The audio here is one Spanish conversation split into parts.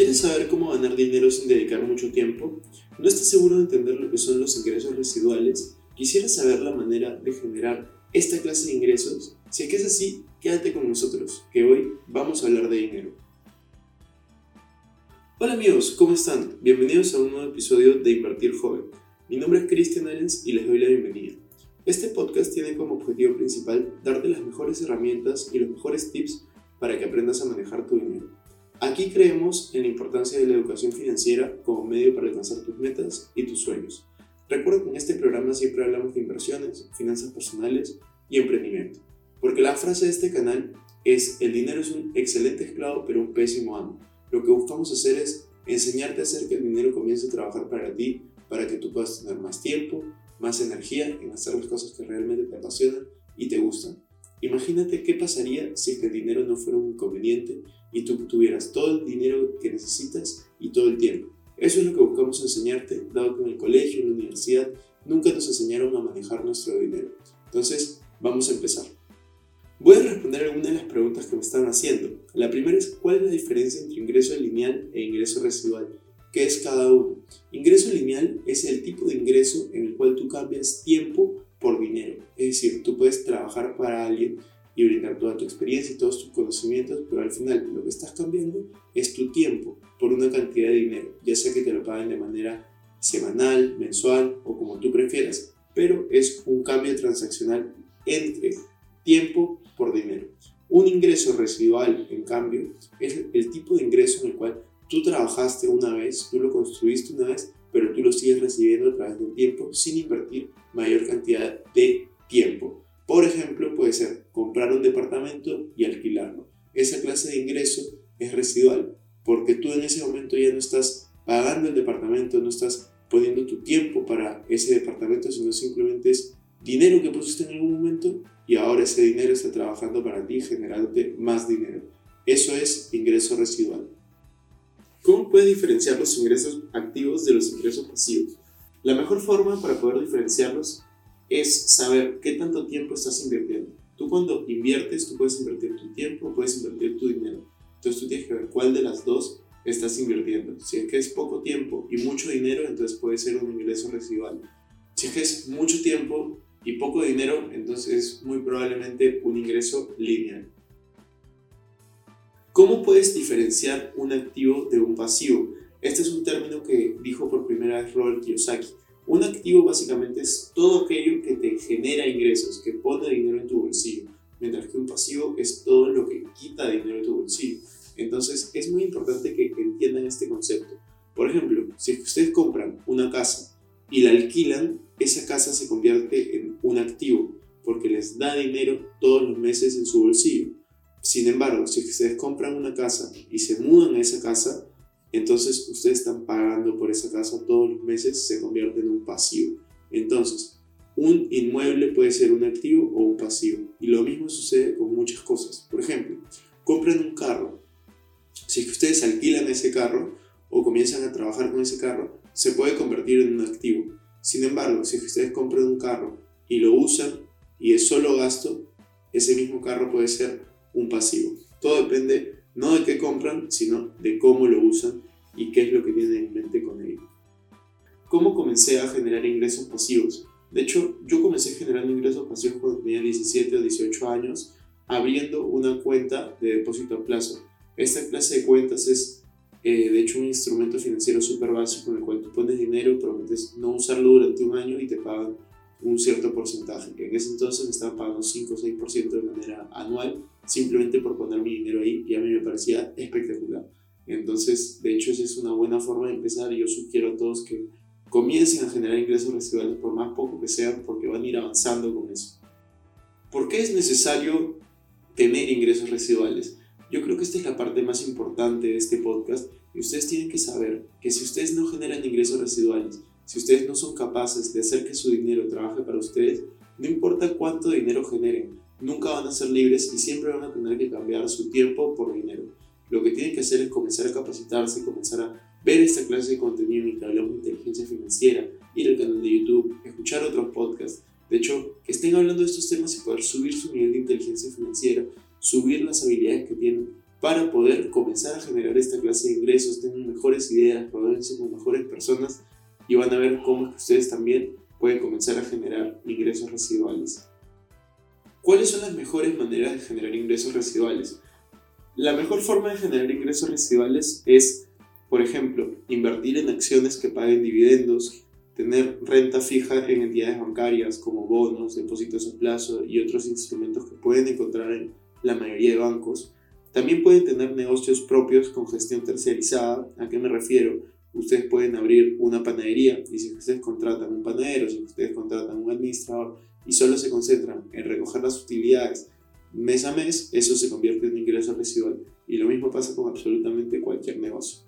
¿Quieres saber cómo ganar dinero sin dedicar mucho tiempo? ¿No estás seguro de entender lo que son los ingresos residuales? ¿Quisieras saber la manera de generar esta clase de ingresos? Si es que es así, quédate con nosotros, que hoy vamos a hablar de dinero. Hola amigos, ¿cómo están? Bienvenidos a un nuevo episodio de Invertir Joven. Mi nombre es Cristian Arens y les doy la bienvenida. Este podcast tiene como objetivo principal darte las mejores herramientas y los mejores tips para que aprendas a manejar tu dinero. Aquí creemos en la importancia de la educación financiera como medio para alcanzar tus metas y tus sueños. Recuerda que en este programa siempre hablamos de inversiones, finanzas personales y emprendimiento. Porque la frase de este canal es el dinero es un excelente esclavo pero un pésimo amo. Lo que buscamos hacer es enseñarte a hacer que el dinero comience a trabajar para ti, para que tú puedas tener más tiempo, más energía en hacer las cosas que realmente te apasionan y te gustan. Imagínate qué pasaría si el dinero no fuera un inconveniente y tú tuvieras todo el dinero que necesitas y todo el tiempo. Eso es lo que buscamos enseñarte, dado que en el colegio, en la universidad, nunca nos enseñaron a manejar nuestro dinero. Entonces, vamos a empezar. Voy a responder algunas de las preguntas que me están haciendo. La primera es, ¿cuál es la diferencia entre ingreso lineal e ingreso residual? ¿Qué es cada uno? Ingreso lineal es el tipo de ingreso en el cual tú cambias tiempo por dinero. Es decir, tú puedes trabajar para alguien y brindar toda tu experiencia y todos tus conocimientos, pero al final lo que estás cambiando es tu tiempo por una cantidad de dinero, ya sea que te lo paguen de manera semanal, mensual o como tú prefieras, pero es un cambio transaccional entre tiempo por dinero. Un ingreso residual, en cambio, es el tipo de ingreso en el cual tú trabajaste una vez, tú lo construiste una vez, pero tú lo sigues recibiendo a través del tiempo sin invertir mayor cantidad de tiempo. Por ejemplo, puede ser comprar un departamento y alquilarlo. Esa clase de ingreso es residual, porque tú en ese momento ya no estás pagando el departamento, no estás poniendo tu tiempo para ese departamento, sino simplemente es dinero que pusiste en algún momento y ahora ese dinero está trabajando para ti, generándote más dinero. Eso es ingreso residual. ¿Cómo puedes diferenciar los ingresos activos de los ingresos pasivos? La mejor forma para poder diferenciarlos es saber qué tanto tiempo estás invirtiendo. Tú cuando inviertes, tú puedes invertir tu tiempo puedes invertir tu dinero. Entonces tú tienes que ver cuál de las dos estás invirtiendo. Si es que es poco tiempo y mucho dinero, entonces puede ser un ingreso residual. Si es que es mucho tiempo y poco dinero, entonces es muy probablemente un ingreso lineal. ¿Cómo puedes diferenciar un activo de un pasivo? Este es un término que dijo por primera vez Robert Kiyosaki. Un activo básicamente es todo aquello que te genera ingresos, que pone dinero en tu bolsillo, mientras que un pasivo es todo lo que quita dinero de tu bolsillo. Entonces es muy importante que entiendan este concepto. Por ejemplo, si ustedes compran una casa y la alquilan, esa casa se convierte en un activo porque les da dinero todos los meses en su bolsillo. Sin embargo, si ustedes compran una casa y se mudan a esa casa, entonces ustedes están pagando por esa casa todos los meses, se convierte en un pasivo. Entonces, un inmueble puede ser un activo o un pasivo. Y lo mismo sucede con muchas cosas. Por ejemplo, compran un carro. Si ustedes alquilan ese carro o comienzan a trabajar con ese carro, se puede convertir en un activo. Sin embargo, si ustedes compran un carro y lo usan y es solo gasto, ese mismo carro puede ser un pasivo. Todo depende no de qué compran, sino de cómo lo usan y qué es lo que tienen en mente con ello. comencé a generar ingresos pasivos. De hecho, yo comencé generando ingresos pasivos cuando tenía 17 o 18 años, abriendo una cuenta de depósito a plazo. Esta clase de cuentas es, eh, de hecho, un instrumento financiero súper básico en el cual tú pones dinero, prometes no usarlo durante un año y te pagan un cierto porcentaje, que en ese entonces me estaban pagando 5 o 6% de manera anual, simplemente por poner mi dinero ahí, y a mí me parecía espectacular. Entonces, de hecho, esa es una buena forma de empezar y yo sugiero a todos que comiencen a generar ingresos residuales por más poco que sean, porque van a ir avanzando con eso. ¿Por qué es necesario tener ingresos residuales? Yo creo que esta es la parte más importante de este podcast y ustedes tienen que saber que si ustedes no generan ingresos residuales, si ustedes no son capaces de hacer que su dinero trabaje para ustedes, no importa cuánto dinero generen, nunca van a ser libres y siempre van a tener que cambiar su tiempo por dinero. Lo que tienen que hacer es comenzar a capacitarse, comenzar a ver esta clase de contenido en que hablamos de inteligencia financiera, ir al canal de YouTube, escuchar otros podcasts. De hecho, que estén hablando de estos temas y poder subir su nivel de inteligencia financiera, subir las habilidades que tienen para poder comenzar a generar esta clase de ingresos, tener mejores ideas, rodearse con mejores personas y van a ver cómo es que ustedes también pueden comenzar a generar ingresos residuales. ¿Cuáles son las mejores maneras de generar ingresos residuales? La mejor forma de generar ingresos residuales es, por ejemplo, invertir en acciones que paguen dividendos, tener renta fija en entidades bancarias como bonos, depósitos a plazo y otros instrumentos que pueden encontrar en la mayoría de bancos. También pueden tener negocios propios con gestión terciarizada. ¿A qué me refiero? ustedes pueden abrir una panadería y si ustedes contratan un panadero, si ustedes contratan un administrador y solo se concentran en recoger las utilidades mes a mes, eso se convierte en ingreso residual. Y lo mismo pasa con absolutamente cualquier negocio.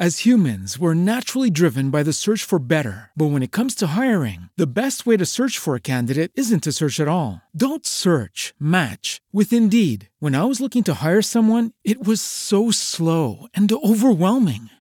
As humans, we're naturally driven by the search for better. But when it comes to hiring, the best way to search for a candidate isn't to search at all. Don't search, match with Indeed. When I was looking to hire someone, it was so slow and overwhelming.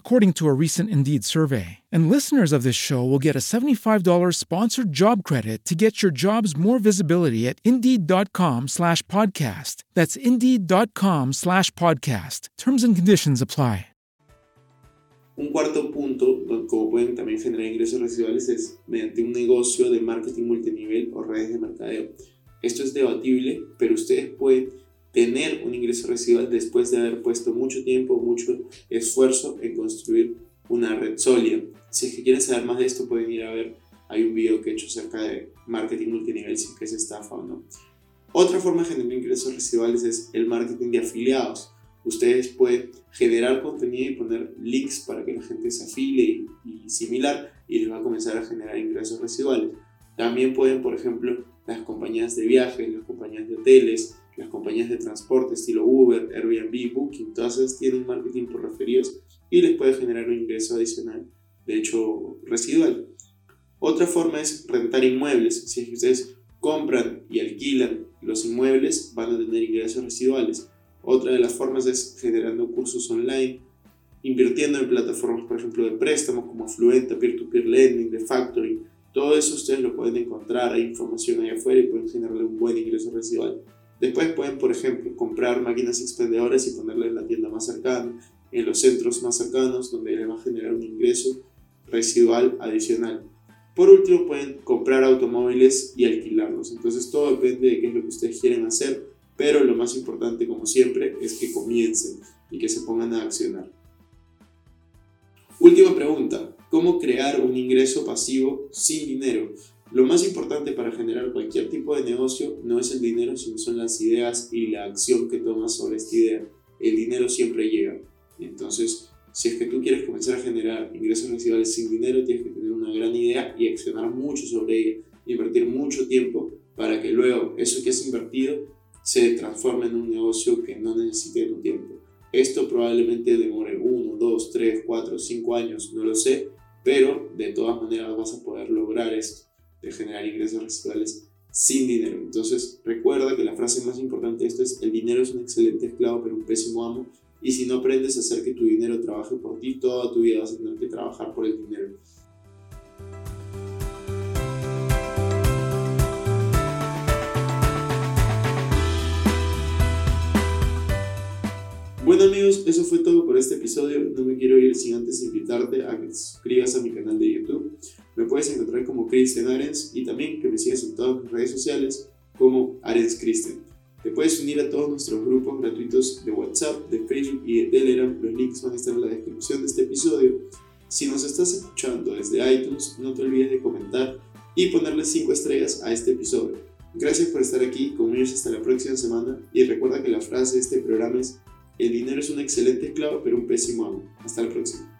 according to a recent Indeed survey. And listeners of this show will get a $75 sponsored job credit to get your jobs more visibility at Indeed.com slash podcast. That's Indeed.com slash podcast. Terms and conditions apply. Un cuarto punto, como pueden también generar ingresos residuales, es mediante un negocio de marketing multinivel o redes de mercadeo. Esto es debatible, pero ustedes pueden tener un ingreso residual después de haber puesto mucho tiempo, mucho esfuerzo en construir una red sólida. Si es que quieren saber más de esto, pueden ir a ver, hay un video que he hecho acerca de marketing multinivel, si es que es estafa o no. Otra forma de generar ingresos residuales es el marketing de afiliados. Ustedes pueden generar contenido y poner links para que la gente se afile y, y similar y les va a comenzar a generar ingresos residuales. También pueden, por ejemplo, las compañías de viajes, las compañías de hoteles, las compañías de transporte estilo Uber, Airbnb, Booking, todas esas tienen marketing por referidos y les puede generar un ingreso adicional, de hecho residual. Otra forma es rentar inmuebles. Si ustedes compran y alquilan los inmuebles, van a tener ingresos residuales. Otra de las formas es generando cursos online, invirtiendo en plataformas, por ejemplo, de préstamos como Fluenta, Peer-to-Peer Lending, de Factory. Todo eso ustedes lo pueden encontrar, hay información ahí afuera y pueden generarle un buen ingreso residual. Después pueden, por ejemplo, comprar máquinas expendedoras y ponerlas en la tienda más cercana, en los centros más cercanos, donde les va a generar un ingreso residual adicional. Por último, pueden comprar automóviles y alquilarlos. Entonces, todo depende de qué es lo que ustedes quieren hacer, pero lo más importante, como siempre, es que comiencen y que se pongan a accionar. Última pregunta, ¿cómo crear un ingreso pasivo sin dinero? Lo más importante para generar cualquier tipo de negocio no es el dinero, sino son las ideas y la acción que tomas sobre esta idea. El dinero siempre llega. Entonces, si es que tú quieres comenzar a generar ingresos residuales sin dinero, tienes que tener una gran idea y accionar mucho sobre ella, invertir mucho tiempo para que luego eso que has invertido se transforme en un negocio que no necesite tu tiempo. Esto probablemente demore 1, 2, 3, 4, 5 años, no lo sé, pero de todas maneras vas a poder lograr esto, de generar ingresos residuales sin dinero. Entonces recuerda que la frase más importante de esto es, el dinero es un excelente esclavo pero un pésimo amo, y si no aprendes a hacer que tu dinero trabaje por ti, toda tu vida vas a tener que trabajar por el dinero. Bueno amigos, eso fue todo por este episodio. No me quiero ir sin antes invitarte a que te suscribas a mi canal de YouTube. Puedes encontrar como Christian Arens y también que me sigas en todas mis redes sociales como Arens Christian. Te puedes unir a todos nuestros grupos gratuitos de WhatsApp, de Facebook y de Telegram. Los links van a estar en la descripción de este episodio. Si nos estás escuchando desde iTunes, no te olvides de comentar y ponerle 5 estrellas a este episodio. Gracias por estar aquí, conmigo hasta la próxima semana y recuerda que la frase de este programa es el dinero es un excelente esclavo, pero un pésimo amo. Hasta la próxima.